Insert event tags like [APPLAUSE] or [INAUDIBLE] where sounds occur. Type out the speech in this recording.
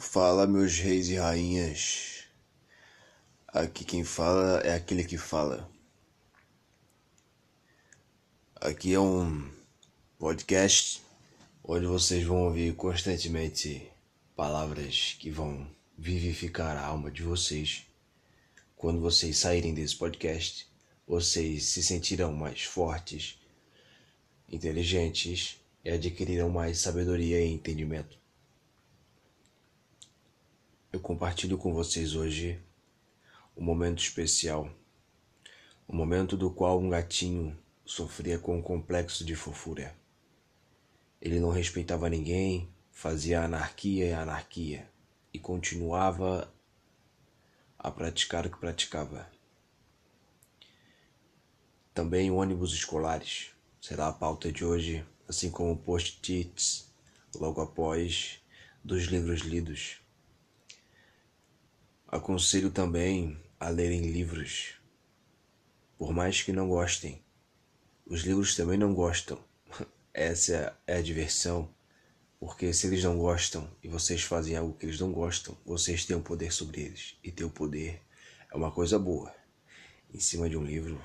Fala, meus reis e rainhas. Aqui quem fala é aquele que fala. Aqui é um podcast onde vocês vão ouvir constantemente palavras que vão vivificar a alma de vocês. Quando vocês saírem desse podcast, vocês se sentirão mais fortes, inteligentes e adquirirão mais sabedoria e entendimento. Eu compartilho com vocês hoje um momento especial, o um momento do qual um gatinho sofria com um complexo de fofura. Ele não respeitava ninguém, fazia anarquia e anarquia e continuava a praticar o que praticava. Também ônibus escolares será a pauta de hoje, assim como post-its logo após dos livros lidos. Aconselho também a lerem livros, por mais que não gostem. Os livros também não gostam. [LAUGHS] Essa é a diversão, porque se eles não gostam e vocês fazem algo que eles não gostam, vocês têm o um poder sobre eles. E ter o poder é uma coisa boa. Em cima de um livro